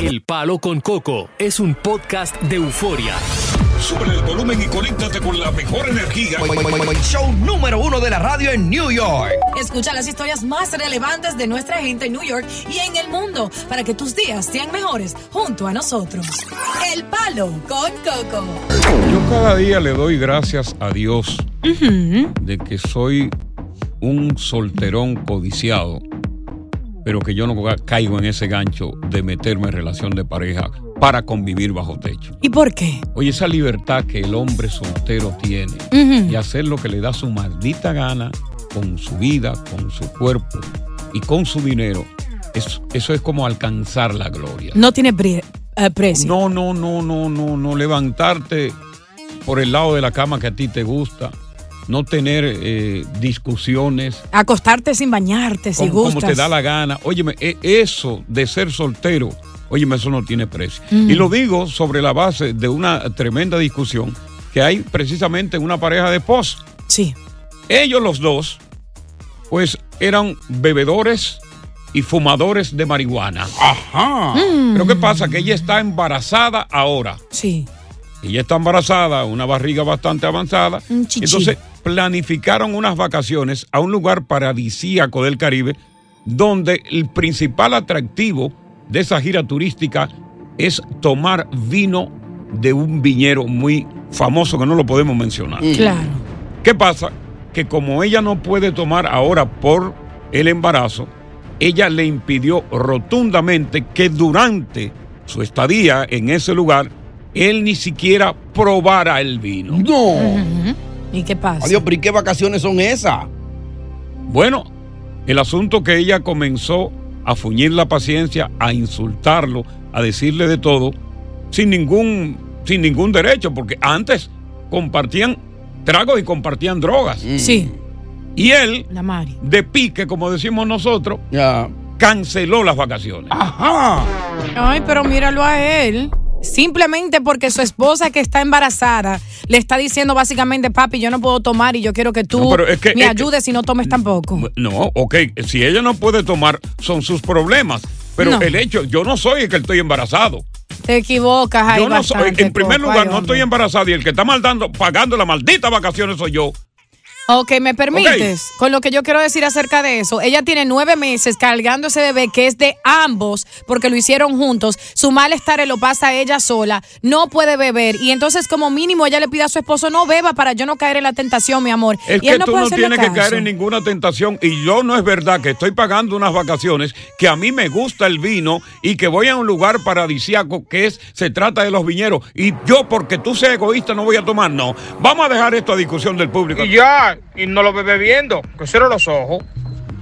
El Palo con Coco es un podcast de euforia. Sube el volumen y conéctate con la mejor energía. Show número uno de la radio en New York. Escucha las historias más relevantes de nuestra gente en New York y en el mundo para que tus días sean mejores junto a nosotros. El Palo con Coco. Yo cada día le doy gracias a Dios de que soy un solterón codiciado, pero que yo no caigo en ese gancho de meterme en relación de pareja para convivir bajo techo. ¿Y por qué? Oye, esa libertad que el hombre soltero tiene y hacer lo que le da su maldita gana con su vida, con su cuerpo y con su dinero, es- eso es como alcanzar la gloria. No tiene eh, precio. No, no, no, no, no, no. Levantarte por el lado de la cama que a ti te gusta. No tener eh, discusiones. Acostarte sin bañarte, si como, como gustas. te da la gana. Óyeme, e- eso de ser soltero, óyeme, eso no tiene precio. Mm. Y lo digo sobre la base de una tremenda discusión que hay precisamente en una pareja de esposos. Sí. Ellos los dos, pues eran bebedores y fumadores de marihuana. Ajá. Pero ¿qué pasa? Que ella está embarazada ahora. Sí. Ella está embarazada, una barriga bastante avanzada. Un chichi. Entonces planificaron unas vacaciones a un lugar paradisíaco del Caribe, donde el principal atractivo de esa gira turística es tomar vino de un viñero muy famoso que no lo podemos mencionar. Claro. ¿Qué pasa? Que como ella no puede tomar ahora por el embarazo, ella le impidió rotundamente que durante su estadía en ese lugar, él ni siquiera probara el vino. No. ¿Y qué pasa? Adiós, pero ¿y qué vacaciones son esas? Bueno, el asunto que ella comenzó a fuñir la paciencia, a insultarlo, a decirle de todo, sin ningún, sin ningún derecho, porque antes compartían tragos y compartían drogas. Sí. Y él, La Mari. de pique, como decimos nosotros, Ya. canceló las vacaciones. Ajá. Ay, pero míralo a él. Simplemente porque su esposa que está embarazada le está diciendo básicamente, papi, yo no puedo tomar y yo quiero que tú No, pero es que- me ayudes y no tomes tampoco. No, ok, si ella no puede tomar, son sus problemas. Pero No. el hecho, yo no soy el que estoy embarazado. Te equivocas ahí yo no soy, en primer lugar, Ay, no estoy embarazado y el que está maldando, pagando las malditas vacaciones soy yo. Ok, ¿me permites? Con lo que yo quiero decir acerca de eso. Ella tiene nueve meses cargando ese bebé que es de ambos porque lo hicieron juntos. Su malestar lo pasa ella sola. No puede beber. Y entonces, como mínimo, ella le pide a su esposo no beba para yo no caer en la tentación, mi amor. Es y él que no tú puede no tienes que caer en ninguna tentación y yo no es verdad que estoy pagando unas vacaciones, que a mí me gusta el vino y que voy a un lugar paradisíaco que es, se trata de los viñeros y yo porque tú seas egoísta no voy a tomar, no. Vamos a dejar esto a discusión del público. Y ya, y no lo ve bebiendo, que cierre los ojos.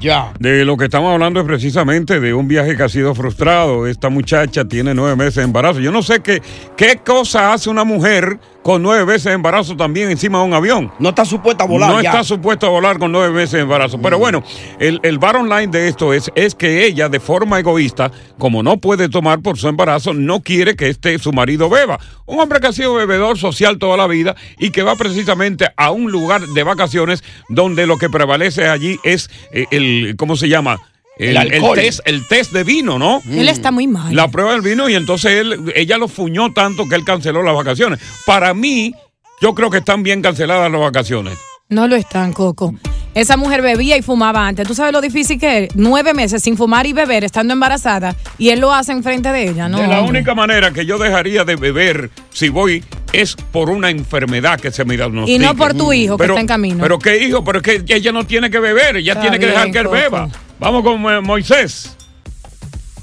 Ya. De lo que estamos hablando es precisamente de un viaje que ha sido frustrado. Esta muchacha tiene nueve meses de embarazo. Yo no sé qué, qué cosa hace una mujer con nueve meses de embarazo también encima de un avión. No está supuesta a volar no ya. está supuesto a volar con nueve meses de embarazo. Pero bueno, el, el bottom line de esto es, es que ella, de forma egoísta, como no puede tomar por su embarazo, no quiere que este su marido beba. Un hombre que ha sido bebedor social toda la vida y que va precisamente a un lugar de vacaciones donde lo que prevalece allí es eh, el, ¿cómo se llama? El test, el test de vino, ¿no? Él está muy mal. La prueba del vino y entonces él, ella lo fuñó tanto que él canceló las vacaciones. Para mí, yo creo que están bien canceladas las vacaciones. No lo están, Coco. Esa mujer bebía y fumaba antes. ¿Tú sabes lo difícil que es? Nueve meses sin fumar y beber, estando embarazada, y él lo hace enfrente de ella, ¿no? de la única manera que yo dejaría de beber si voy es por una enfermedad que se me diagnostique. Y no por tu hijo que está en camino. Pero qué hijo, pero es que ella no tiene que beber, ella Está tiene que dejar que él Coco. beba. Vamos con eh, Moisés.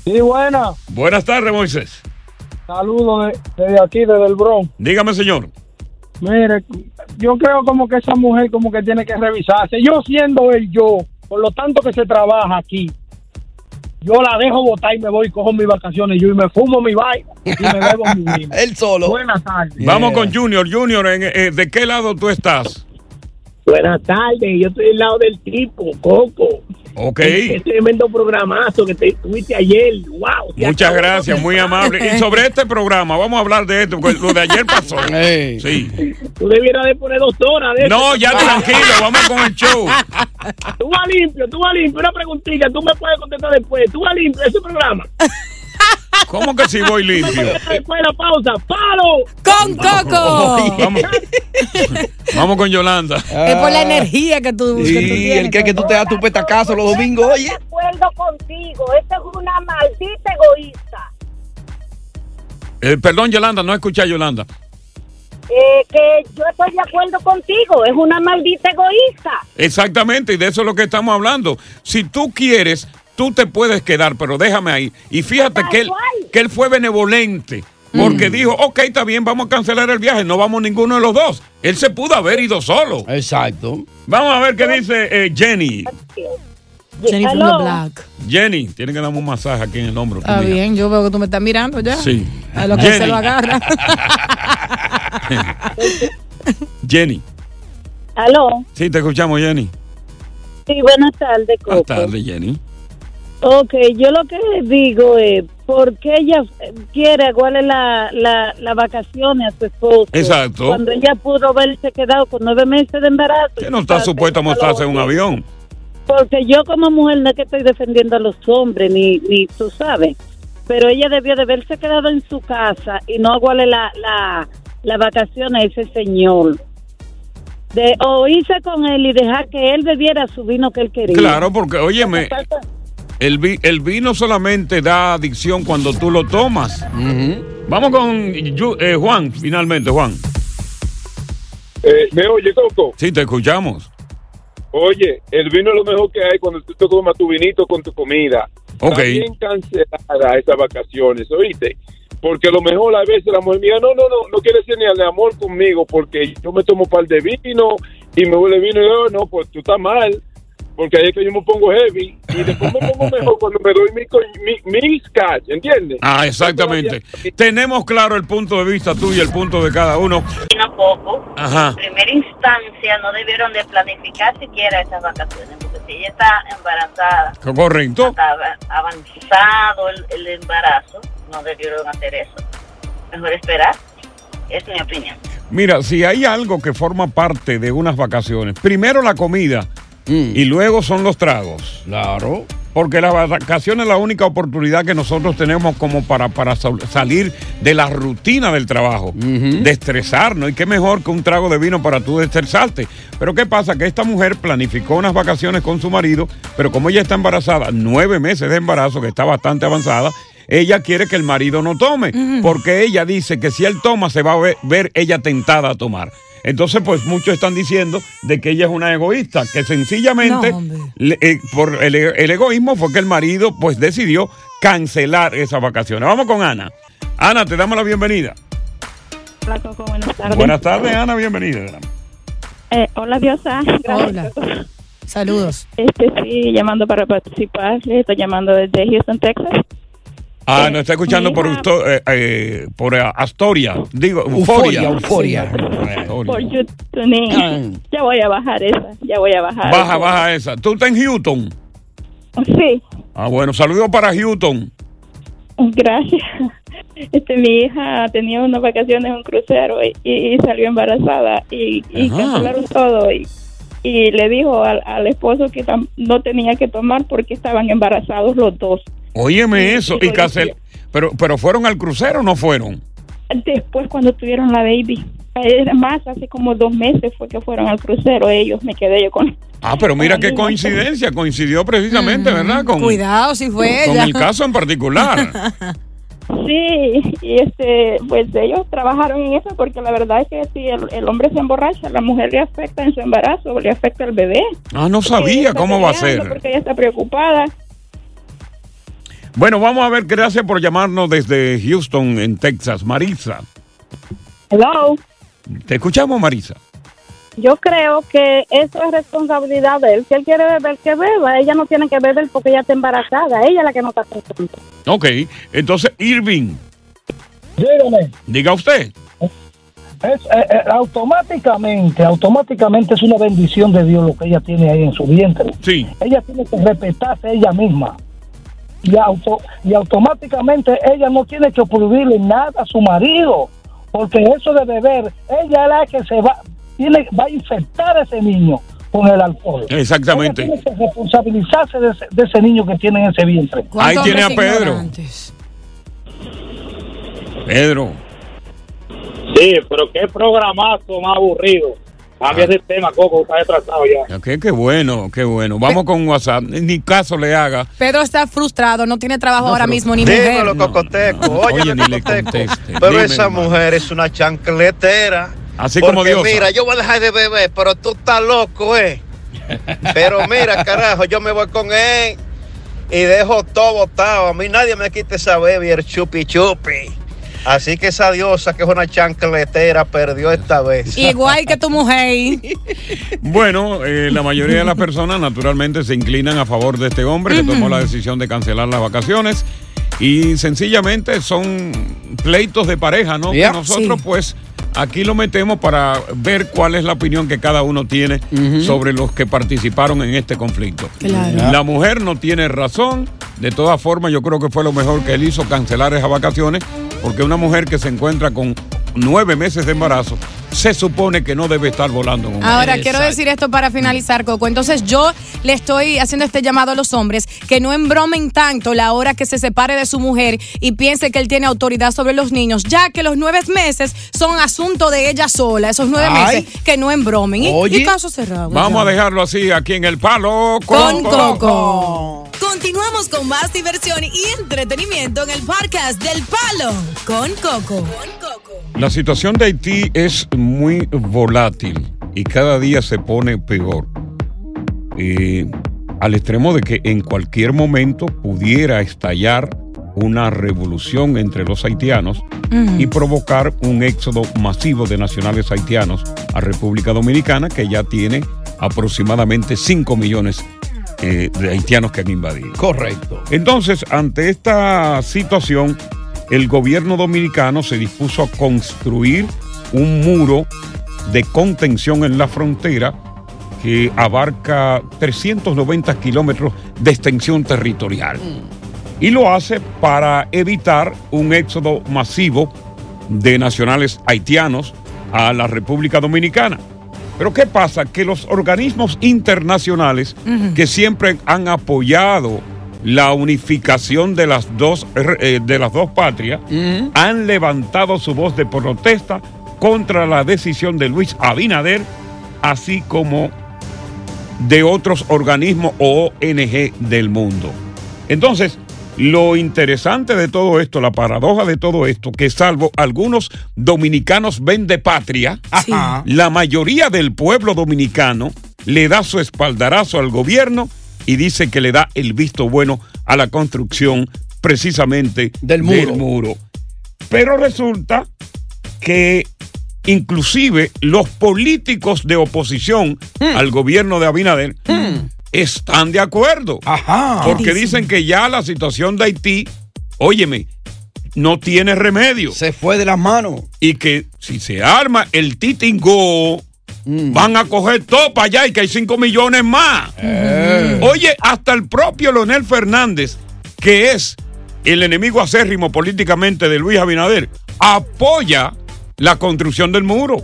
Sí, buena. Buenas tardes, Moisés. Saludos de- desde aquí, desde el Bronx. Dígame, señor. Mire, yo creo como que esa mujer como que tiene que revisarse. Yo siendo el yo, por lo tanto que se trabaja aquí, yo la dejo botar y me voy, cojo mis vacaciones yo y me fumo mi vaina y me bebo mi vino. Él solo. Buenas tardes. Vamos con Junior. Junior, en, eh, ¿de qué lado tú estás? Buenas tardes, yo estoy al lado del tipo, Coco. Ok. Qué tremendo programazo que te tuviste ayer. Wow. Muchas gracias, muy amable. Y sobre este programa, vamos a hablar de esto, porque lo de ayer pasó. Sí. Tú debieras de poner dos horas de No, ya tranquilo, vamos con el show. Tú vas limpio, tú vas limpio. Una preguntita, tú me puedes contestar después. Tú vas limpio ese programa. ¿Cómo que si voy limpio? Después de la pausa, ¡palo! ¡Con Coco! Vamos, vamos con Yolanda. Es por la energía que tú, que tú Sí, tienes. el que, que tú te das tu petacazo los domingos, oye. de acuerdo contigo. Esta es una maldita egoísta. Eh, perdón, Yolanda, no escuché a Yolanda. Eh, que yo estoy de acuerdo contigo. Es una maldita egoísta. Exactamente, y de eso es lo que estamos hablando. Si tú quieres, tú te puedes quedar, pero déjame ahí. Y fíjate que él, que él fue benevolente. Porque dijo, ok, está bien, vamos a cancelar el viaje, no vamos ninguno de los dos. Él se pudo haber ido solo. Exacto. Vamos a ver qué dice eh, Jenny. Jenny from the. Black. Jenny, tiene que darme un masaje aquí en el hombro. Está bien, yo veo que tú me estás mirando ya. Sí. A lo que Jenny. se lo agarra. Jenny. Aló. Sí, te escuchamos, Jenny. Sí, buenas tardes, Coco. Buenas tardes, Jenny. Ok, yo lo que digo es, ¿por qué ella eh, quiere igual la, la, las vacaciones a su esposo? Exacto. Cuando ella pudo haberse quedado con nueve meses de embarazo. Que no está supuesta a montarse en un avión. Porque yo como mujer no es que estoy defendiendo a los hombres, ni, ni tú sabes, pero ella debió de haberse quedado en su casa y no aguarle la, la, la vacación a ese señor. De o irse con él y dejar que él bebiera su vino que él quería. Claro, porque, óyeme, el, vi- el vino solamente da adicción cuando tú lo tomas. Vamos con eh, Juan, finalmente, Juan. Eh, ¿Me oye, Coco? Sí, te escuchamos. Oye, el vino es lo mejor que hay cuando tú te tomas tu vinito con tu comida. Ok. Está bien cancelada esas vacaciones, ¿oíste? Porque a lo mejor a veces la mujer mía, no, no, no, no quiere ser ni al amor conmigo porque yo me tomo un par de vino y me huele vino y yo, no, pues tú estás mal. Porque ahí es que yo me pongo heavy y después me pongo mejor cuando me doy mi, co- mi, mi ¿entiendes? Ah, exactamente. Tenemos claro el punto de vista tuyo y el punto de cada uno. no poco. Ajá. En primera instancia no debieron de planificar siquiera esas vacaciones, porque si ella está embarazada, Correcto. está av- avanzado el, el embarazo, no debieron hacer eso. Mejor esperar, es mi opinión. Mira, si hay algo que forma parte de unas vacaciones, primero la comida y luego son los tragos. Claro. Porque las vacaciones es la única oportunidad que nosotros tenemos como para, para sal- salir de la rutina del trabajo, de estresarnos. Y qué mejor que un trago de vino para tú estresarte. Pero ¿qué pasa? Que esta mujer planificó unas vacaciones con su marido, pero como ella está embarazada, nueve meses de embarazo, que está bastante avanzada, ella quiere que el marido no tome, porque ella dice que si él toma se va a ver, ver ella tentada a tomar. Entonces, pues muchos están diciendo de que ella es una egoísta, que sencillamente No, hombre. le- eh, por el, el egoísmo fue que el marido pues decidió cancelar esas vacaciones. Vamos con Ana. Ana, te damos la bienvenida. Hola, Coco, buenas tardes. Buenas tardes, Ana, bienvenida. Eh, hola, Diosa. Gracias. Hola. Saludos. Este, sí, llamando para participar. Le estoy llamando desde Houston, Texas. Ah, nos está escuchando por. Usto- eh, eh, por eh, Astoria. Digo, Euforia. Euforia, Por YouTube. Ya voy a bajar esa. Ya voy a bajar. Baja, baja esa. ¿Tú estás en Houston? Sí, Ah, bueno, saludos para Houston. gracias. Este, mi hija tenía unas vacaciones en un crucero y, y salió embarazada y, cancelaron todo y, y le dijo al, al esposo que no tenía que tomar porque estaban embarazados los dos. Óyeme Sí, eso. Y cancel- pero, pero fueron al crucero o no fueron? Después cuando tuvieron la baby, eh, más hace como dos meses fue que fueron al crucero ellos, me quedé yo con... Ah, pero mira qué coincidencia. Coincidió precisamente, ¿verdad? Con, Cuidado si fue con ella. el caso en particular. Sí, y este, pues ellos trabajaron en eso porque la verdad es que si el, el hombre se emborracha, la mujer le afecta en su embarazo, le afecta al bebé. Ah, no sabía cómo va a ser. Porque ella está preocupada. Bueno, vamos a ver, gracias por llamarnos desde Houston, en Texas. Marisa, Hello. te escuchamos, Marisa. Yo creo que eso es responsabilidad de él. Si él quiere beber, que beba. Ella no tiene que beber porque ella está embarazada. Ella es la que no está pensando. Ok, entonces, Irving, Dígame, diga usted. es, eh, eh, automáticamente, automáticamente es una bendición de Dios lo que ella tiene ahí en su vientre. Sí. Ella tiene que respetarse ella misma. Y, auto, y automáticamente ella no tiene que prohibirle nada a su marido, porque eso de beber, ella es la que se va, tiene, va a infectar a ese niño con el alcohol. Exactamente. Ella tiene que responsabilizarse de ese, de ese niño que tiene en ese vientre. Ahí tiene a Pedro. Pedro. Sí, pero qué programazo más aburrido. Cambia de tema, Coco, está retrasado ya. Ok, qué bueno, qué bueno. Vamos con WhatsApp. Ni caso le haga. Pedro está frustrado, no tiene trabajo ahora mismo ni Dímelo, mujer. Cocoteco. Oye, Oye, ni le conteste. Pero Dime, esa hermano. mujer es una chancletera. Así Porque como Diosa. Mira, yo voy a dejar de beber, pero tú estás loco, ¿eh? Pero mira, carajo, yo me voy con él y dejo todo botado. A mí nadie me quita esa bebé, el chupi chupi. Así que esa diosa que es una chancletera perdió esta vez. Igual que tu mujer. Bueno, eh, la mayoría de las personas naturalmente se inclinan a favor de este hombre que tomó la decisión de cancelar las vacaciones y sencillamente son pleitos de pareja, ¿no? Ya. Que nosotros Sí. pues aquí lo metemos para ver cuál es la opinión que cada uno tiene sobre los que participaron en este conflicto. Claro. La mujer no tiene razón, de todas formas yo creo que fue lo mejor que él hizo cancelar esas vacaciones porque una mujer que se encuentra con nueve meses de embarazo se supone que no debe estar volando con Ahora, quiero decir esto para finalizar, Coco. Entonces, yo le estoy haciendo este llamado a los hombres que no embromen tanto la hora que se separe de su mujer y piense que él tiene autoridad sobre los niños, ya que los nueve meses son asunto de ella sola, esos nueve Ay. meses que no embromen. Y, Oye. y caso cerrado. Vamos a dejarlo así aquí en el palo Con Coco. Continuamos con más diversión y entretenimiento en el podcast del Palo con Coco. La situación de Haití es muy volátil y cada día se pone peor. Eh, al extremo de que en cualquier momento pudiera estallar una revolución entre los haitianos y provocar un éxodo masivo de nacionales haitianos a República Dominicana, que ya tiene aproximadamente 5 millones eh, de haitianos que han invadido. Correcto. Entonces, ante esta situación, el gobierno dominicano se dispuso a construir un muro de contención en la frontera que abarca 390 kilómetros de extensión territorial. Y lo hace para evitar un éxodo masivo de nacionales haitianos a la República Dominicana. Pero ¿qué pasa? Que los organismos internacionales que siempre han apoyado la unificación de las dos, eh, de las dos patrias han levantado su voz de protesta contra la decisión de Luis Abinader, así como de otros organismos o ONG del mundo. Entonces, lo interesante de todo esto, la paradoja de todo esto, que salvo algunos dominicanos ven de patria, la mayoría del pueblo dominicano le da su espaldarazo al gobierno y dice que le da el visto bueno a la construcción precisamente Del muro. Pero resulta que inclusive los políticos de oposición Hmm. al gobierno de Abinader están de acuerdo. Porque ¿Qué dicen que ya la situación de Haití, óyeme, no tiene remedio. Se fue de las manos. Y que si se arma el titingo, Mm. van a coger todo para allá y que hay 5 millones más. Eh. Oye, hasta el propio Leonel Fernández, que es el enemigo acérrimo políticamente de Luis Abinader, apoya la construcción del muro.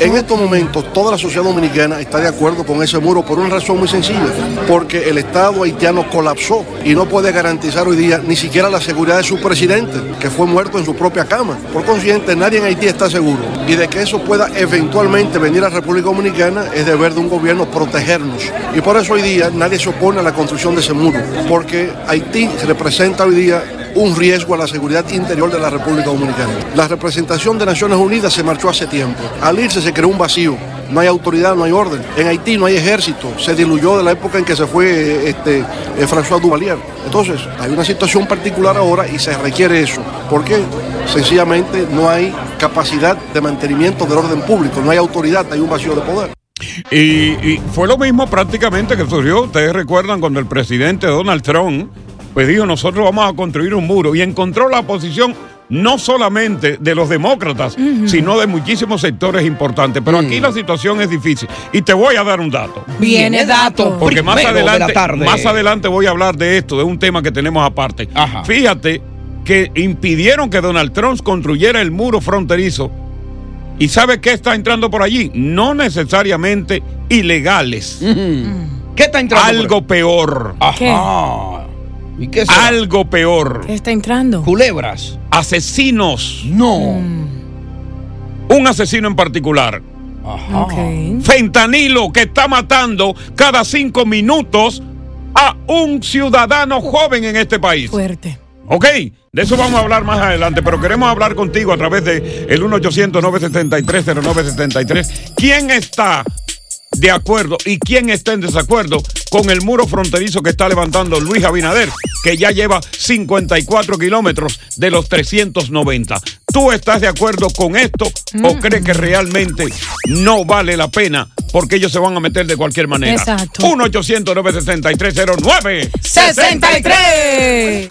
En estos momentos, toda la sociedad dominicana está de acuerdo con ese muro por una razón muy sencilla, porque el Estado haitiano colapsó y no puede garantizar hoy día ni siquiera la seguridad de su presidente, que fue muerto en su propia cama. Por consiguiente, nadie en Haití está seguro. Y de que eso pueda eventualmente venir a República Dominicana es deber de un gobierno protegernos. Y por eso hoy día nadie se opone a la construcción de ese muro, porque Haití representa hoy día un riesgo a la seguridad interior de la República Dominicana. La representación de Naciones Unidas se marchó hace tiempo. Al irse se creó un vacío. No hay autoridad, no hay orden. En Haití no hay ejército. Se diluyó de la época en que se fue este, eh, François Duvalier. Entonces, hay una situación particular ahora y se requiere eso. ¿Por qué? Sencillamente no hay capacidad de mantenimiento del orden público. No hay autoridad, hay un vacío de poder. Y, y fue lo mismo prácticamente que surgió, ustedes recuerdan cuando el presidente Donald Trump pues dijo nosotros vamos a construir un muro y encontró la posición no solamente de los demócratas, sino de muchísimos sectores importantes. Pero aquí la situación es difícil. Y te voy a dar un dato. Viene dato. Porque más adelante, tarde. más adelante voy a hablar de esto, de un tema que tenemos aparte. Fíjate que impidieron que Donald Trump construyera el muro fronterizo. ¿Y sabe qué está entrando por allí? No necesariamente ilegales. ¿Qué está entrando? Algo peor. Ajá. ¿Y qué Algo peor. ¿Qué está entrando? Culebras. Asesinos. No. Un asesino en particular. Ok. Fentanilo que está matando cada cinco minutos a un ciudadano joven en este país. Fuerte. Ok, de eso vamos a hablar más adelante, pero queremos hablar contigo a través de el 1-800-973-0973. ¿Quién está de acuerdo y quién está en desacuerdo con el muro fronterizo que está levantando Luis Abinader, que ya lleva 54 kilómetros de los 390? ¿Tú estás de acuerdo con esto o crees que realmente no vale la pena porque ellos se van a meter de cualquier manera? Exacto. 1-800-973-09. 63.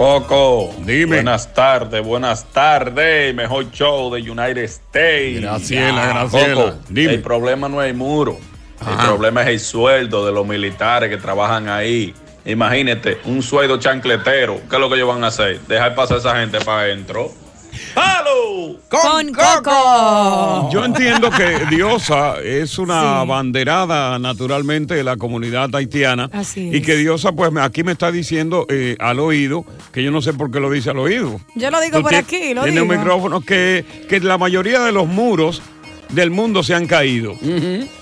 Coco, buenas tardes, buenas tardes, mejor show de United States. Graciela, Graciela, Coco, dime. el problema no es el muro, Ajá. el problema es el sueldo de los militares que trabajan ahí. Imagínate, un sueldo chancletero, ¿qué es lo que ellos van a hacer? Dejar pasar a esa gente para adentro. ¡Halo! Con Coco. Yo entiendo que Diosa es una banderada naturalmente de la comunidad haitiana Así y es. que Diosa pues aquí me está diciendo eh, al oído, que yo no sé por qué lo dice al oído. Yo lo digo Tú por aquí, lo Tiene digo. un micrófono que, que la mayoría de los muros del mundo se han caído.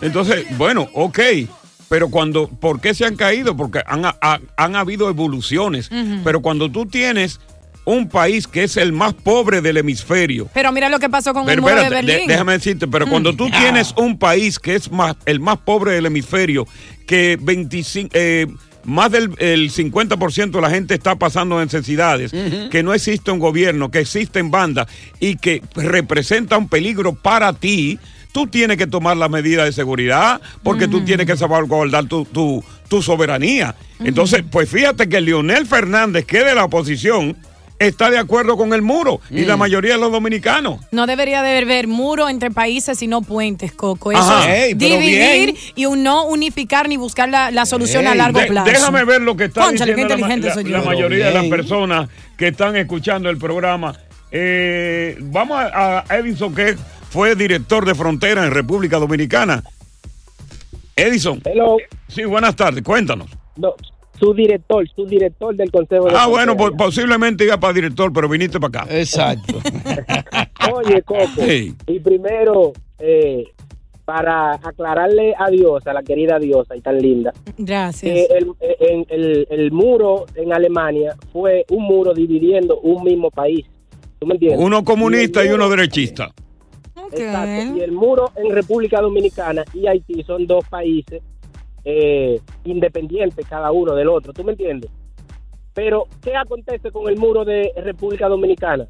Entonces, bueno, ok. Pero cuando, ¿por qué se han caído? Porque han, ha- han habido evoluciones. Pero cuando tú tienes un país que es el más pobre del hemisferio, Pero mira lo que pasó con el pero muro de espérate, de- Berlín. déjame decirte, pero cuando tú tienes un país que es más, el más pobre del hemisferio, que 25, eh, más del el 50% de la gente está pasando necesidades, que no existe un gobierno, que existen bandas y que representa un peligro para ti, tú tienes que tomar las medidas de seguridad porque tú tienes que salvaguardar tu, tu, tu soberanía. Entonces, pues fíjate que Leonel Fernández, que de la oposición, está de acuerdo con el muro y la mayoría de los dominicanos. No debería de haber muro entre países sino puentes, Coco. Eso Ajá. es Ey, dividir y un no unificar ni buscar la, la solución a largo de- plazo. Déjame ver lo que está diciendo la, mayoría de las personas que están escuchando el programa. Eh, vamos a, a Edison, que fue director de frontera en República Dominicana. Edison. Sí, buenas tardes, cuéntanos. No, su director, su director del Consejo de Ah, bueno, po- posiblemente iba para director, pero viniste para acá. Exacto. Oye, Coco, Sí. y primero, eh, para aclararle a Diosa, a la querida Diosa y tan linda, Gracias. que el, en- el, el muro en Alemania fue un muro dividiendo un mismo país. ¿Tú me entiendes? Uno comunista y uno derechista. Exacto. Y el muro en República Dominicana y Haití son dos países eh, independientes cada uno del otro. ¿Tú me entiendes? Pero, ¿qué acontece con el muro de República Dominicana?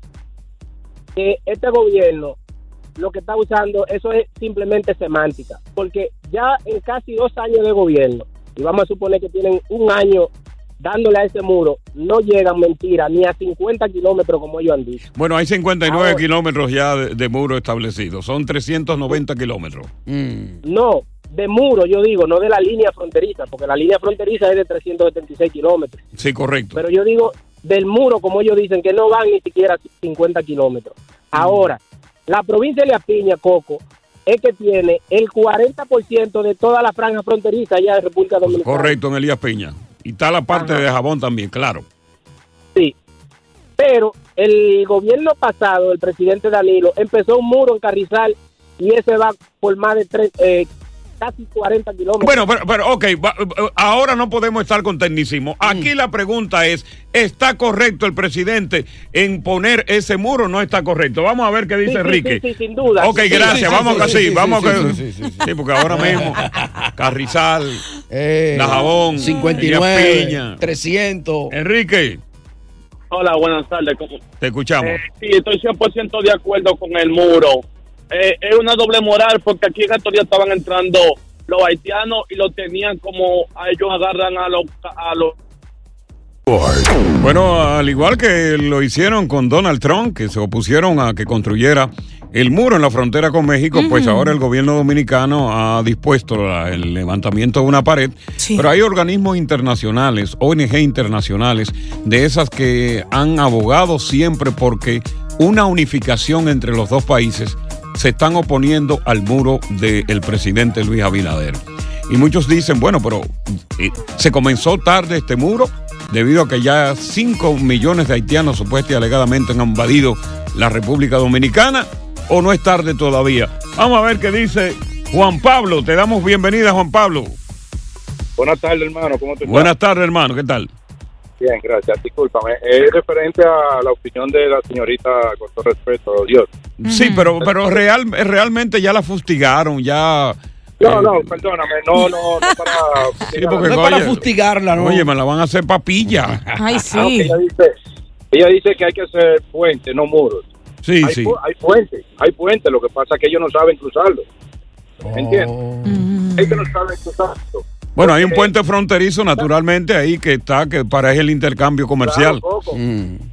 Que este gobierno lo que está usando, eso es simplemente semántica. Porque ya en casi dos años de gobierno, y vamos a suponer que tienen un año dándole a ese muro, no llegan, mentira, ni a 50 kilómetros como ellos han dicho. Bueno, hay 59 Ahora- kilómetros ya de, de muro establecidos. Son 390 kilómetros. No, de muro, yo digo, no de la línea fronteriza, porque la línea fronteriza es de 376 kilómetros. Sí, correcto. Pero yo digo del muro, como ellos dicen, que no van ni siquiera 50 kilómetros. Ahora, la provincia de La Piña, Coco, es que tiene el 40% de toda la franja fronteriza allá de República Dominicana. Correcto, en Elías Piña. Y está la parte de jabón también, claro. Sí. Pero el gobierno pasado, el presidente Danilo, empezó un muro en Carrizal y ese va por más de tres, eh, casi 40 kilómetros. Bueno, pero, pero ok, va- eh, ahora no podemos estar con tecnicismo. Aquí la pregunta es, ¿está correcto el presidente en poner ese muro o no está correcto? Vamos a ver qué dice Sí, Enrique. sí, sí, sin duda. Ok, Sí, gracias. vamos sí, así, sí, sí, vamos sí, que- sí, sí, sí, Sí, porque ahora mismo Carrizal, Eh, La Jabón, 59, Elías Piña. 300. Enrique, Hola, buenas tardes. ¿cómo- te escuchamos. Eh, sí, estoy 100% de acuerdo con el muro. Eh, es una doble moral porque aquí en estos días estaban entrando los haitianos y lo tenían como a ellos agarran a los a los Bueno, al igual que lo hicieron con Donald Trump, que se opusieron a que construyera el muro en la frontera con México, pues ahora el gobierno dominicano ha dispuesto la- el levantamiento de una pared. Pero hay organismos internacionales, ONG internacionales, de esas que han abogado siempre porque una unificación entre los dos países se están oponiendo al muro del presidente Luis Abinader. Y muchos dicen, bueno, pero eh, se comenzó tarde este muro, debido a que ya 5 millones de haitianos supuestamente y alegadamente han invadido la República Dominicana o no es tarde todavía. Vamos a ver qué dice Juan Pablo. Te damos bienvenida, Juan Pablo. Buenas tardes, hermano. ¿Cómo te? Buenas tardes, hermano. ¿Qué tal? Bien, gracias. Discúlpame. Es referente a la opinión de la señorita, con todo respeto, Dios. Sí, pero, pero real, realmente ya la fustigaron, ya... No, no, perdóname. No, no, no para... Sí, porque, No es para oye, fustigarla, ¿no? Oye, me la van a hacer papilla. Ay, Ah, sí. ella, dice, ella dice que hay que hacer puentes, no muros. Sí, hay, sí. pu- hay puentes, hay puentes. Lo que pasa es que ellos no saben cruzarlo. ¿Entiendes? Ellos no saben cruzarlo. Bueno, hay un puente fronterizo, naturalmente, ahí que está, que para es el intercambio comercial. Claro, Coco.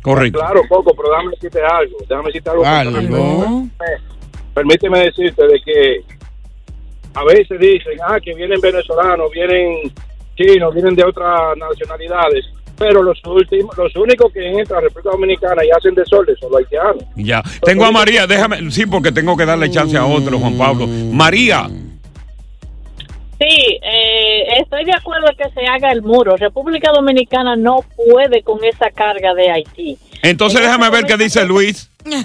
Correcto. Claro, poco, pero déjame decirte algo. Déjame decirte algo. Algo. Permíteme decirte de que a veces dicen, ah, que vienen venezolanos, vienen chinos, vienen de otras nacionalidades, pero los últimos, los únicos que entran a la República Dominicana y hacen desorden son los haitianos. Ya. Tengo a María, déjame, sí, porque tengo que darle chance a otro, Juan Pablo. María, Sí, eh, estoy de acuerdo en que se haga el muro. República Dominicana no puede con esa carga de Haití. entonces déjame ver qué dice Luis.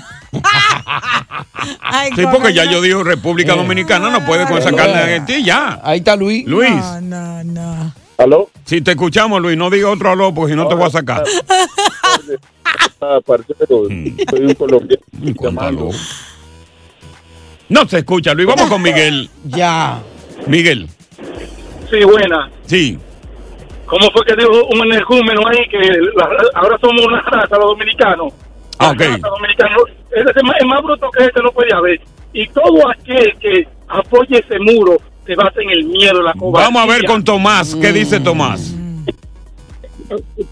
Ay, Sí, porque ya yo digo República Dominicana no puede con esa carne de Haití, ya. Ahí está Luis. Luis. No, no. ¿Aló? Si te escuchamos, Luis, no diga otro aló, porque si no te voy a sacar. Soy un colombiano. No se escucha, Luis. Vamos con Miguel. Ya. Miguel. Sí, buena. Sí. ¿Cómo fue que dijo un energúmeno ahí que la- ahora somos una raza, los dominicanos? Ah, ok. Raza es más, es más bruto que este no puede haber. Y todo aquel que apoye ese muro se basa en el miedo, la cobardía. Vamos a ver con Tomás. ¿Qué dice Tomás?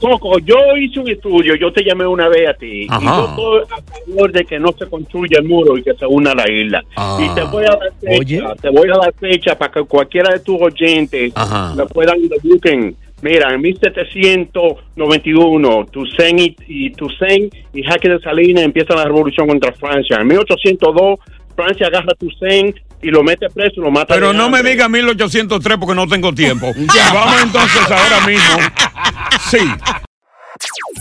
Coco, yo hice un estudio, yo te llamé una vez a ti, Ajá. y yo estoy a favor de que no se construya el muro y que se una a la isla. Ah. Y te voy a dar fecha, Oye. te voy a dar fecha para que cualquiera de tus oyentes Ajá. lo puedan lo busquen. Mira, en 1791, Toussaint y, y Toussaint y Jaque de Salinas empiezan la revolución contra Francia. En 1802, Francia agarra a Toussaint y lo mete preso y lo mata. Pero no me diga 1803 porque no tengo tiempo. Vamos entonces ahora mismo. Sí.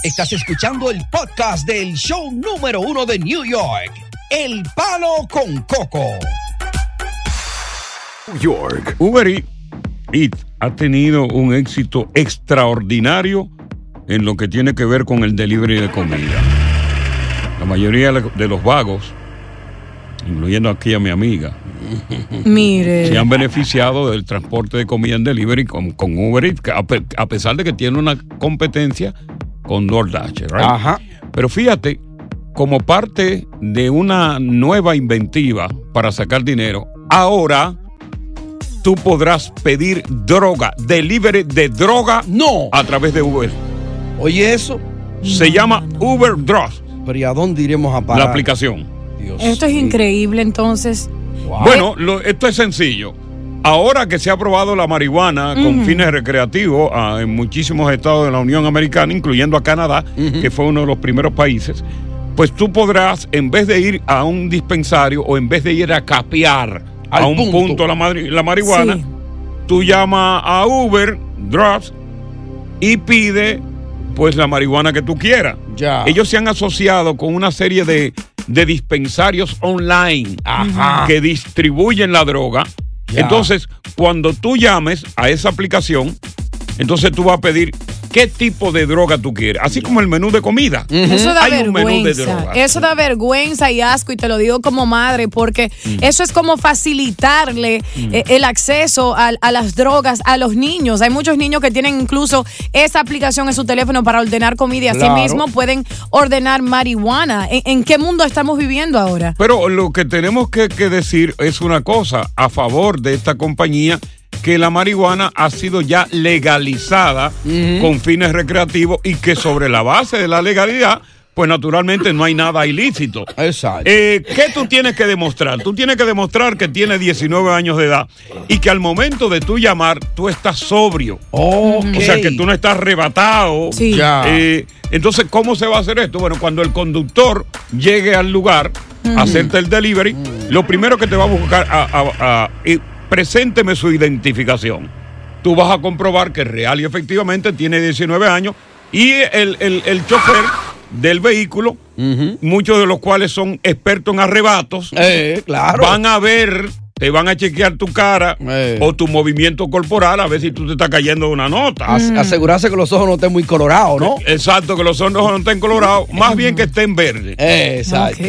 Estás escuchando el podcast del show número uno de New York, El Palo con Coco. York. Uber Eats Eats ha tenido un éxito extraordinario en lo que tiene que ver con el delivery de comida. La mayoría de los vagos, incluyendo aquí a mi amiga, Mire. se han beneficiado del transporte de comida en delivery con, con Uber Eats, a, pe- a pesar de que tiene una competencia con DoorDash. right? Ajá. Pero fíjate, como parte de una nueva inventiva para sacar dinero, ahora tú podrás pedir droga, delivery de droga no. a través de Uber. Oye, eso. Se llama Uber Drugs, Pero ¿y a dónde iremos a parar? la aplicación. Esto es increíble, entonces. Bueno, lo- esto es sencillo. Ahora que se ha aprobado la marihuana con fines recreativos ah, en muchísimos estados de la Unión Americana, incluyendo a Canadá, que fue uno de los primeros países, pues tú podrás, en vez de ir a un dispensario o en vez de ir a capear Al a un punto, punto. la, mari- la marihuana, Sí. tú llamas a Uber, Drops, y pide pues la marihuana que tú quieras. Ya. Ellos se han asociado con una serie de, de dispensarios online Ajá. que distribuyen la droga. Ya. Entonces, cuando tú llames a esa aplicación, entonces tú vas a pedir qué tipo de droga tú quieres, así como el menú de comida. Eso da Hay un menú de vergüenza. Eso da vergüenza y asco, y te lo digo como madre, porque Mm. eso es como facilitarle eh, el acceso a, a las drogas a los niños. Hay muchos niños que tienen incluso esa aplicación en su teléfono para ordenar comida y así Claro. mismo pueden ordenar marihuana. ¿En, en qué mundo estamos viviendo ahora? Pero lo que tenemos que, que decir es una cosa a favor de esta compañía que la marihuana ha sido ya legalizada con fines recreativos y que sobre la base de la legalidad, pues naturalmente no hay nada ilícito. Exacto. Eh, ¿Qué tú tienes que demostrar? Tú tienes que demostrar que tienes 19 años de edad y que al momento de tú llamar, tú estás sobrio. O sea, que tú no estás arrebatado. Sí. Ya. Eh, entonces, ¿cómo se va a hacer esto? Bueno, cuando el conductor llegue al lugar a hacerte el delivery, lo primero que te va a buscar, a, a- a- eh, presénteme su identificación. Tú vas a comprobar que real y efectivamente tiene 19 años y el, el, el chofer del vehículo, muchos de los cuales son expertos en arrebatos, Eh, claro. van a ver, te van a chequear tu cara Eh. o tu movimiento corporal a ver si tú te estás cayendo de una nota. As- Asegurarse que los ojos no estén muy colorados, ¿no? Exacto, que los ojos no estén colorados, más bien que estén verdes. Exacto.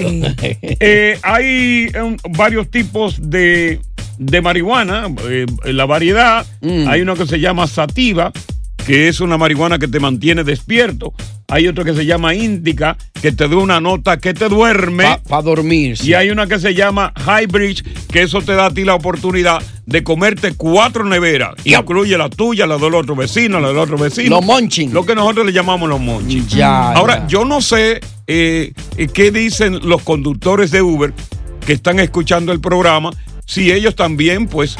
Eh, hay um, varios tipos de, de marihuana, eh, la variedad. Mm. Hay uno que se llama sativa, que es una marihuana que te mantiene despierto. Hay otro que se llama índica, que te da una nota que te duerme. Para dormir. Y hay una que se llama hybrid, que eso te da a ti la oportunidad de comerte cuatro neveras. Incluye la tuya, la del otro vecino, la del otro vecino. Los munching. Lo que nosotros le llamamos los monching. Ya, Ahora, ya. yo no sé eh, eh, qué dicen los conductores de Uber que están escuchando el programa, si ellos también, pues,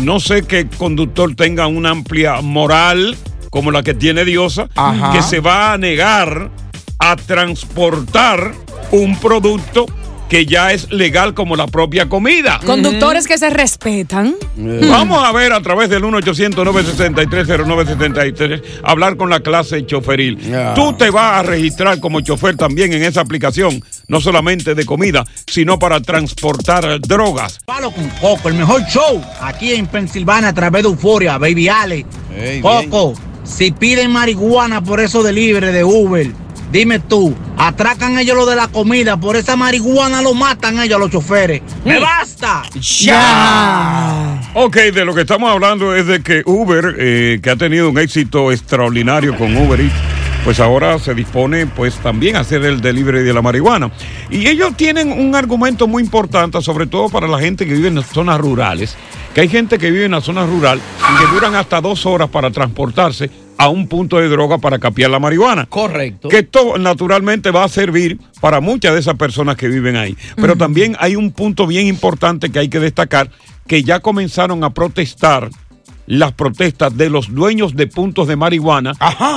no sé qué conductor tenga una amplia moral como la que tiene Diosa, Ajá. que se va a negar a transportar un producto que ya es legal como la propia comida. Conductores que se respetan. Vamos a ver a través del 1-800-963-0973 hablar con la clase choferil. Tú te vas a registrar como chofer también en esa aplicación, no solamente de comida, sino para transportar drogas. Palo con Coco, el mejor show aquí en Pensilvania a través de Euforia, Baby Ale. Coco, si piden marihuana por eso delivery de Uber, dime tú, atracan ellos lo de la comida, por esa marihuana lo matan ellos a los choferes. ¡Me basta! Ok, de lo que estamos hablando es de que Uber, eh, que ha tenido un éxito extraordinario con Uber Eats, pues ahora se dispone pues también a hacer el delivery de la marihuana. Y ellos tienen un argumento muy importante, sobre todo para la gente que vive en las zonas rurales, que hay gente que vive en la zona rural y que duran hasta dos horas para transportarse a un punto de droga para capear la marihuana. Correcto. Que esto naturalmente va a servir para muchas de esas personas que viven ahí. Pero también hay un punto bien importante que hay que destacar, que ya comenzaron a protestar las protestas de los dueños de puntos de marihuana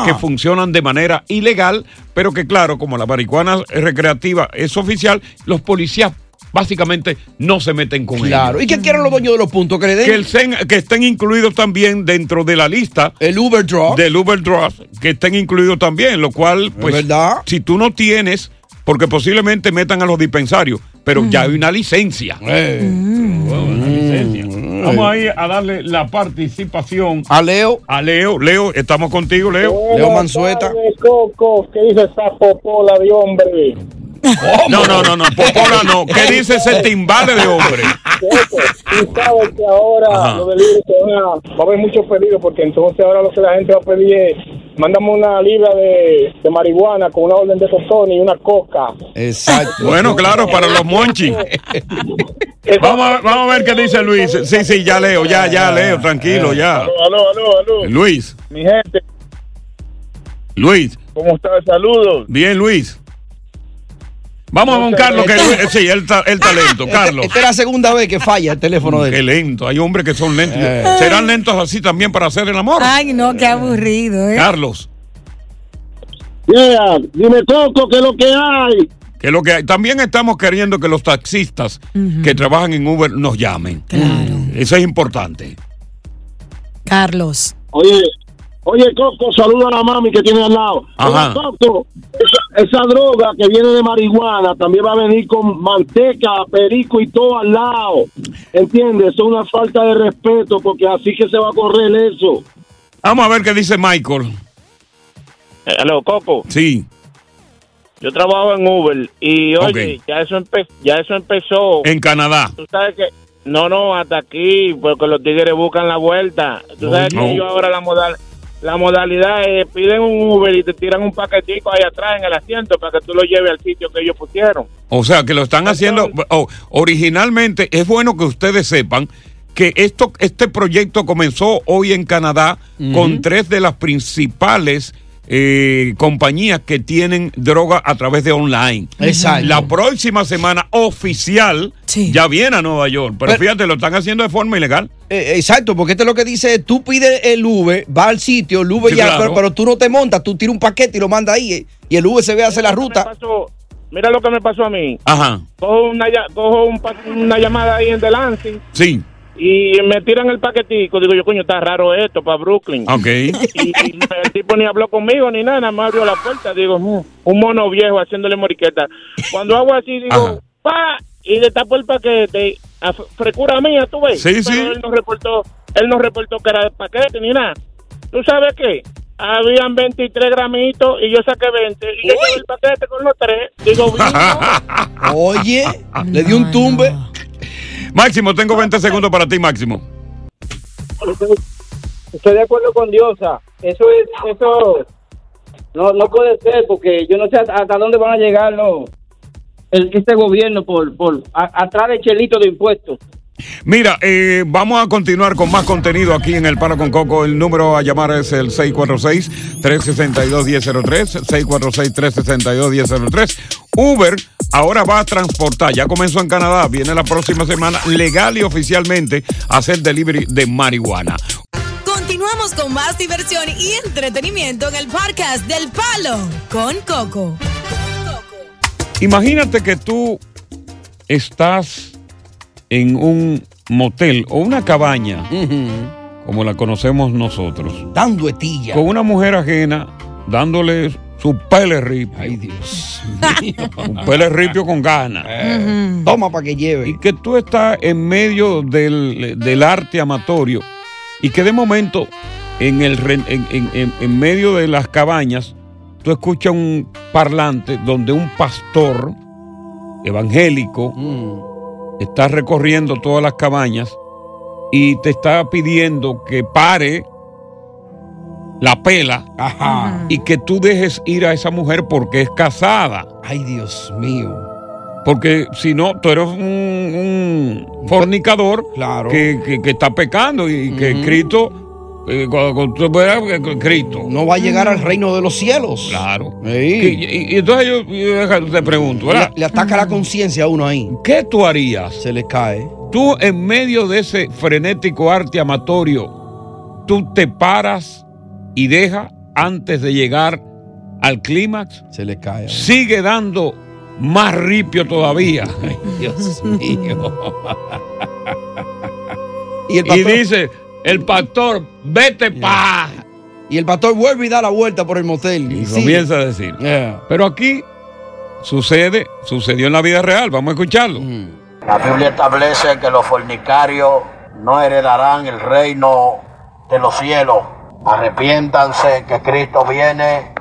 que funcionan de manera ilegal, pero que claro, como la marihuana recreativa es oficial, los policías básicamente no se meten con Claro. ellos. ¿Y qué quieren los dueños de los puntos? Que le den. Que, el sen- que estén incluidos también dentro de la lista. El Uber Draw. Del Uber Draw, que estén incluidos también, lo cual, pues, si tú no tienes, porque posiblemente metan a los dispensarios, pero ya hay una licencia. Una licencia. Vamos a ir a darle la participación a Leo. A Leo, Leo, estamos contigo, Leo. Tardes, Coco, ¿qué dice esa popola de hombre? No, no, no, no, Popola no. ¿Qué dice ese timbale de hombre? Tú sabes que ahora Ajá. los delivery se van a, va a haber muchos pedidos porque entonces ahora lo que la gente va a pedir es mándame una libra de, de marihuana con una orden de tostones y una coca. Exacto. Bueno, claro, para los monchis. Vamos a, vamos a ver qué dice Luis. Sí, sí, ya leo, ya, ya leo, tranquilo, ya. Aló, aló, aló, aló. Luis, Mi gente, Luis. ¿cómo estás? Saludos. Bien, Luis. Vamos con Carlos, que Luis- sí, el, ta- el talento, Carlos. Esta es la segunda vez que falla el teléfono de Qué él. lento, hay hombres que son lentos. Eh. ¿Serán lentos así también para hacer el amor? Ay, no, qué aburrido, ¿eh? Carlos, Yeah, dime Coco, ¿qué es lo que hay? que lo que hay. También estamos queriendo que los taxistas que trabajan en Uber nos llamen. Eso es importante. Carlos. Oye, oye Coco, saluda a la mami que tiene al lado. Ajá. Oye, Coco, esa, esa droga que viene de marihuana también va a venir con manteca, perico y todo al lado. ¿Entiendes? Eso es una falta de respeto porque así que se va a correr eso. Vamos a ver qué dice Michael. Hello, Coco. Sí. Yo trabajo en Uber y oye, ya eso ya eso empezó. En Canadá. Tú sabes que no, no, hasta aquí, porque los tigres buscan la vuelta. Tú sabes No. que ellos ahora la modal la modalidad es piden un Uber y te tiran un paquetico ahí atrás en el asiento para que tú lo lleves al sitio que ellos pusieron. O sea, que lo están haciendo. oh, originalmente, es bueno que ustedes sepan que esto, este proyecto comenzó hoy en Canadá con tres de las principales eh, compañías que tienen droga a través de online. Exacto. La próxima semana oficial ya viene a Nueva York. Pero, Pero- fíjate, lo están haciendo de forma ilegal. Eh, exacto, porque esto es lo que dice, tú pides el Uber, va al sitio, el Uber Sí, ya, claro. pero, pero tú no te montas, tú tiras un paquete y lo mandas ahí eh, y el Uber se ve a hacer la ruta. Mira lo que me pasó a mí. Ajá. Cojo una, cojo un una llamada ahí en The Lansing Sí. Y me tiran el paquetico. Digo yo, coño, está raro esto para Brooklyn. Ok. Y, y el tipo ni habló conmigo ni nada, nada más abrió la puerta. Digo, "Mm, un mono viejo haciéndole moriqueta. Cuando hago así, digo, pa, y le tapo el paquete. A frecura mía, tú ves. Sí, Pero sí. Él no reportó, él no reportó que era el paquete ni nada. ¿Tú sabes qué? Habían 23 gramitos y yo saqué 20 y yo llevé el paquete con los tres. Digo. Oye, le dio un tumbe. Máximo, tengo 20 segundos para ti, Máximo. Estoy de acuerdo con Diosa. Eso es, eso no, no puede ser porque yo no sé hasta dónde van a llegar los, el, este gobierno por, por a- atrás de chelito de impuestos. Mira, eh, vamos a continuar con más contenido aquí en El Palo con Coco. El número a llamar es el 646-362-1003, 646-362-1003. Uber ahora va a transportar, ya comenzó en Canadá, viene la próxima semana legal y oficialmente a hacer delivery de marihuana. Continuamos con más diversión y entretenimiento en el podcast del Palo con Coco. Imagínate que tú estás en un motel o una cabaña, como la conocemos nosotros. Dando etilla. Con una mujer ajena, dándole su pele ripio. Ay, Dios Un pele ripio con ganas. Toma para que lleve. Y que tú estás en medio del, del arte amatorio y que de momento en, el, en, en- en- en medio de las cabañas tú escuchas un parlante donde un pastor evangélico está recorriendo todas las cabañas y te está pidiendo que pare la pela y que tú dejes ir a esa mujer porque es casada. Ay, Dios mío. Porque si no, tú eres un, un fornicador Claro. que, que- que está pecando y que. Cristo, eh, cuando, cuando tú veas que Cristo. No va a llegar al reino de los cielos. Claro. Sí. Y, y- y entonces yo, te pregunto, ¿verdad? Le, le ataca la conciencia a uno ahí. ¿Qué tú harías? Se le cae. Tú en medio de ese frenético arte amatorio, tú te paras y dejas antes de llegar al clímax. Se le cae. Sigue dando más ripio todavía. Ay, Dios mío. y, el Y pastor, dice, el pastor, vete pa. y el pastor vuelve y da la vuelta por el motel. Y comienza a decir. Yeah. Pero aquí sucede, sucedió en la vida real. Vamos a escucharlo. La Biblia establece que los fornicarios no heredarán el reino de los cielos. Arrepiéntanse que Cristo viene.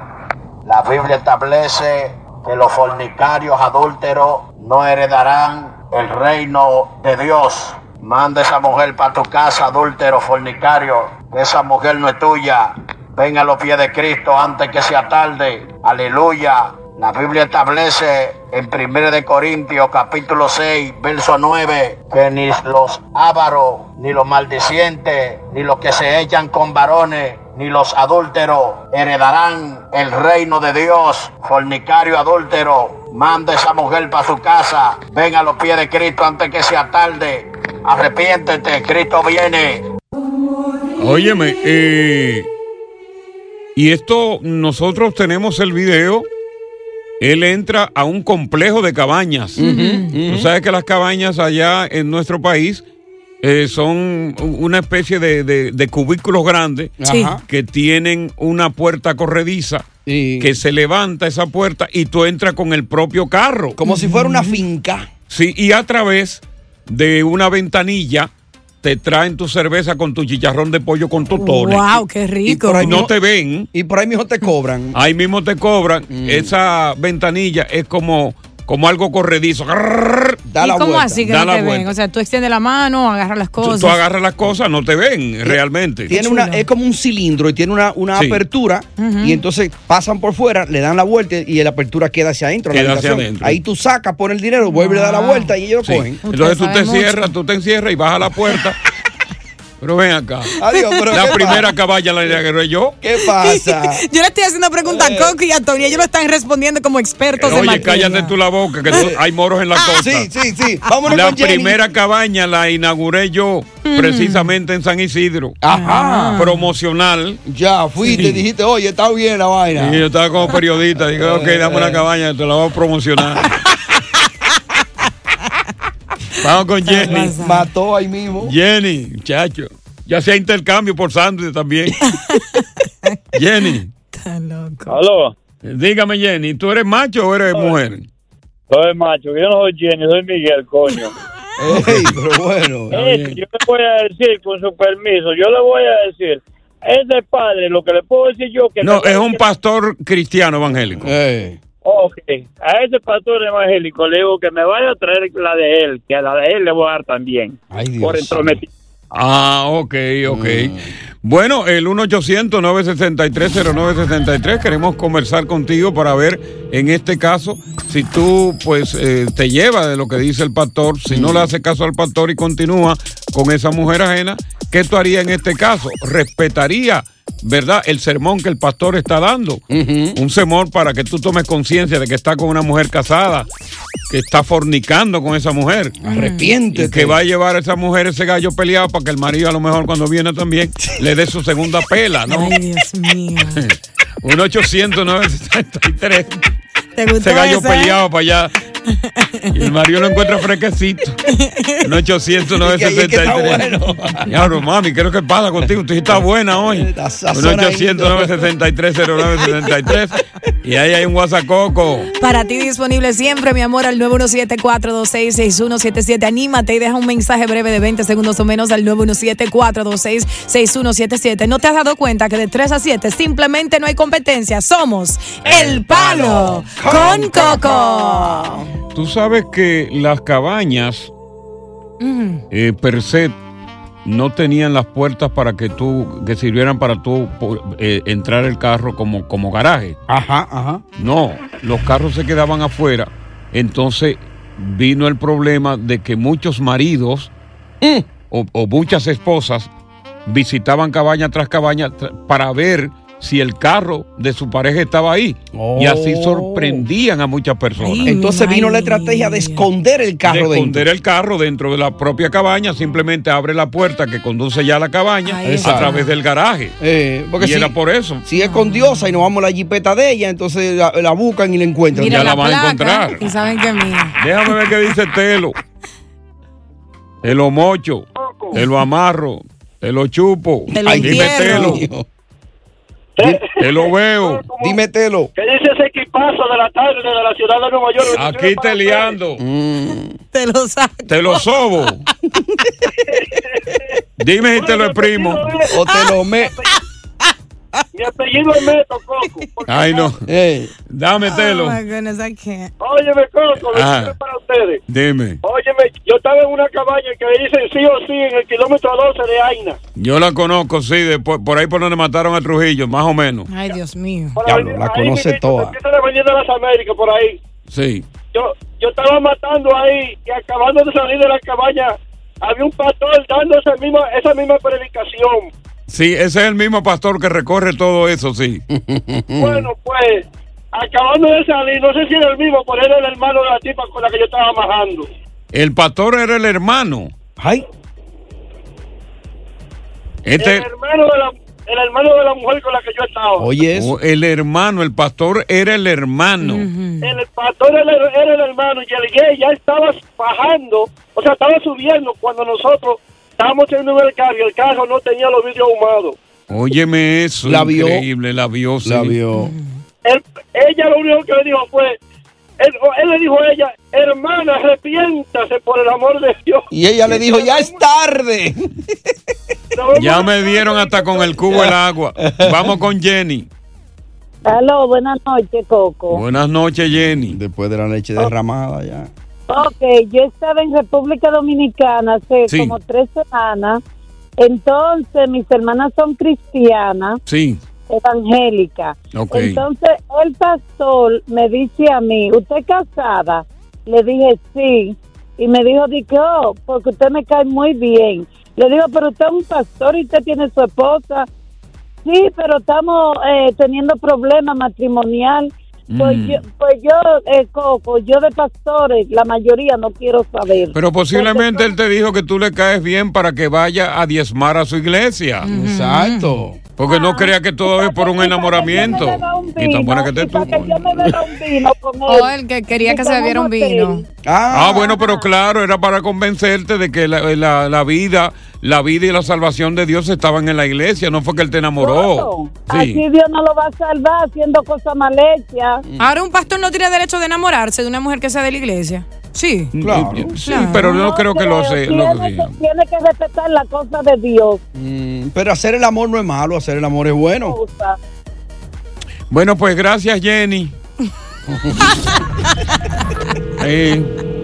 La Biblia establece que los fornicarios adúlteros no heredarán el reino de Dios. Manda esa mujer para tu casa, adúltero, fornicario. Esa mujer no es tuya. Ven a los pies de Cristo antes que sea tarde. Aleluya. La Biblia establece en 1 de Corintios capítulo 6, verso 9, que ni los ávaros, ni los maldicientes, ni los que se echan con varones, ni los adúlteros heredarán el reino de Dios. Fornicario adúltero, manda esa mujer para su casa. Ven a los pies de Cristo antes que sea tarde. Arrepiéntete, Cristo viene. Óyeme, eh, y esto nosotros tenemos el video. Él entra a un complejo de cabañas. Tú sabes que las cabañas allá en nuestro país eh, son una especie de, de- de cubículos grandes Sí. Que tienen una puerta corrediza que se levanta esa puerta y tú entras con el propio carro. Como si fuera una finca. Sí, y a través de una ventanilla te traen tu cerveza con tu chicharrón de pollo con totones. Wow, qué rico. Y no te ven. Y por ahí mismo te cobran. Ahí mismo te cobran. Mm. Esa ventanilla es como, como algo corredizo. Da ¿Y cómo así que Da no la te ven? vuelta. O sea, tú extiendes la mano, agarras las Tú, cosas. tú agarras las cosas, no te ven realmente. Tiene una, es como un cilindro y tiene una, una Sí. apertura y entonces pasan por fuera, le dan la vuelta y la apertura queda hacia adentro. la Queda hacia adentro. Ahí tú sacas, pones el dinero, vuelve a dar la vuelta y ellos Sí. lo cogen. Entonces tú te encierras, tú te encierras y bajas la puerta. Pero ven acá. Adiós, pero la ¿qué primera pasa? caballa la inauguré yo. ¿Qué pasa? Yo le estoy haciendo preguntas a Coco y a Tony. Ellos lo están respondiendo como expertos de Oye, materia. cállate tú la boca, que tú- hay moros en la costa. Sí, sí, sí. Vámonos la con primera cabaña la inauguré yo Mm. precisamente en San Isidro. Ajá. Promocional. Ya, fuiste, Sí. dijiste, oye, está bien la vaina. Y yo estaba como periodista, dije, ok, dame una cabaña, te la voy a promocionar. Vamos con Jenny. Mató ahí mismo. Jenny, muchacho. Ya sea intercambio por sándwich también. Jenny. Aló. Dígame, Jenny, ¿tú eres macho o eres mujer? Soy macho, yo no soy Jenny, soy Miguel, coño. Ey, pero bueno. Eh, yo le voy a decir, con su permiso, yo le voy a decir, es de padre, lo que le puedo decir yo que No, es un pastor cristiano evangélico. Ok, a ese pastor evangélico le digo que me vaya a traer la de él, que a la de él le voy a dar también. por entrometido. Ah, ok, ok. Bueno, el 1-800-963-0963. Queremos conversar contigo para ver, en este caso, si tú, pues, eh, te llevas de lo que dice el pastor, si no le hace caso al pastor y continúa con esa mujer ajena, ¿qué tú harías en este caso? ¿Respetaría, verdad, el sermón que el pastor está dando? Un sermón para que tú tomes conciencia de que está con una mujer casada, que está fornicando con esa mujer. Arrepiéntete. Y que va a llevar a esa mujer ese gallo peleado para que el marido a lo mejor cuando viene también le dé su segunda pela, ¿no? Ay, Dios mío. 1 800 963 ¿Te gustó Ese gallo ese? peleado para allá. Y el marido lo encuentra fresquecito. 1 800 963 Diablo, mami, ¿qué es lo que pasa contigo? Tú sí estás buena hoy. 1 800 963 0963 Y ahí hay un WhatsApp coco. Para ti disponible siempre, mi amor, al 917-426-6177. Anímate y deja un mensaje breve de 20 segundos o menos al 917-426-6177. ¿No te has dado cuenta que de 3 a 7 simplemente no hay competencia? Somos El Palo con Coco. Tú sabes que las cabañas Mm. eh, per se no tenían las puertas para que tú, que sirvieran para tú eh, entrar el carro como, como garaje. Ajá, ajá. No, los carros se quedaban afuera. Entonces vino el problema de que muchos maridos o, o muchas esposas visitaban cabaña tras cabaña tra- para ver si el carro de su pareja estaba ahí. Y así Oh. sorprendían a muchas personas. Entonces vino la estrategia de esconder el carro de dentro. esconder el carro dentro de la propia cabaña, simplemente abre la puerta que conduce ya a la cabaña a través del garaje. Eh, porque y si, era por eso. si es con Diosa y nos vamos a la jipeta de ella, entonces la, la buscan y la encuentran. Mira Ya la van a encontrar. Y saben que es mía. Déjame ver qué dice Telo. Te lo mocho, te lo amarro, te lo chupo. Te lo Dime entierro. Te lo veo. Dime Telo. ¿Qué dice ese equipazo de la tarde de la ciudad de Nueva York? Aquí te liando. Te lo saco. Te lo sobo. Dime si te lo exprimo. O te lo me. Mi apellido es Meto, Coco. Ay, no. Dame Telo. Oh my goodness, I can't. Óyeme, Coco, lo Ah. que es para ustedes. Dime. Óyeme, yo estaba en una cabaña que dicen sí o sí en el kilómetro 12 de Aina. Yo la conozco, sí, de por, por ahí por donde mataron a Trujillo, más o menos. Ay, Dios mío. Diablo, la conoce toda. Empieza la avenida de las Américas por ahí. Sí. Yo, yo estaba matando ahí y acabando de salir de la cabaña, había un pastor dando esa misma, esa misma predicación. Sí, ese es el mismo pastor que recorre todo eso, sí. Bueno, pues, acabando de salir, no sé si era el mismo, pero era el hermano de la tipa con la que yo estaba majando. El pastor era el hermano. Ay. Este, El hermano de la, el hermano de la mujer con la que yo estaba. Oh, el hermano, el pastor era el hermano. El pastor era, era el hermano y el gay ya estaba bajando, o sea, estaba subiendo cuando nosotros estábamos en el carro y el carro no tenía los vidrios ahumados. Óyeme eso, La vio. increíble, la vio, sí. La vio. Él- ella lo único que le dijo fue, él, él le dijo a ella, hermana, arrepiéntase por el amor de Dios. Y ella le dijo, ya es tarde. Ya me dieron hasta con el cubo el agua. Vamos con Jenny. Aló, buenas noches, Coco. Buenas noches, Jenny. Después de la leche derramada ya. Ok, yo estaba en República Dominicana hace Sí. como tres semanas. Entonces, mis hermanas son cristianas, Sí. evangélicas. Ok. Entonces, el pastor me dice a mí, ¿usted es casada? Le dije sí. Y me dijo, di que, oh, porque usted me cae muy bien. Le digo, pero usted es un pastor y usted tiene su esposa. Sí, pero estamos eh, teniendo problemas matrimonial. Pues Mm. yo, pues yo eh, Coco, yo de pastores, la mayoría no quiero saber. Pero posiblemente él te dijo que tú le caes bien para que vaya a diezmar a su iglesia. Exacto. Porque no crea que todo es por un enamoramiento. Y tan buena que te tú. Que yo me beba un vino con él. Oh, el que quería que se bebiera un vino. Ah, bueno, pero claro, era para convencerte de que la, la- la vida, la vida y la salvación de Dios estaban en la iglesia, no fue que él te enamoró. Aquí Sí. Dios no lo va a salvar haciendo cosas mal hechas. Ahora un pastor no tiene derecho de enamorarse de una mujer que sea de la iglesia. Sí. Claro. Sí, pero no creo que lo sé. Tiene, lo que que, tiene que respetar la cosa de Dios. Mm, pero hacer el amor no es malo, hacer el amor es bueno. Bueno, pues gracias, Jenny. Eh,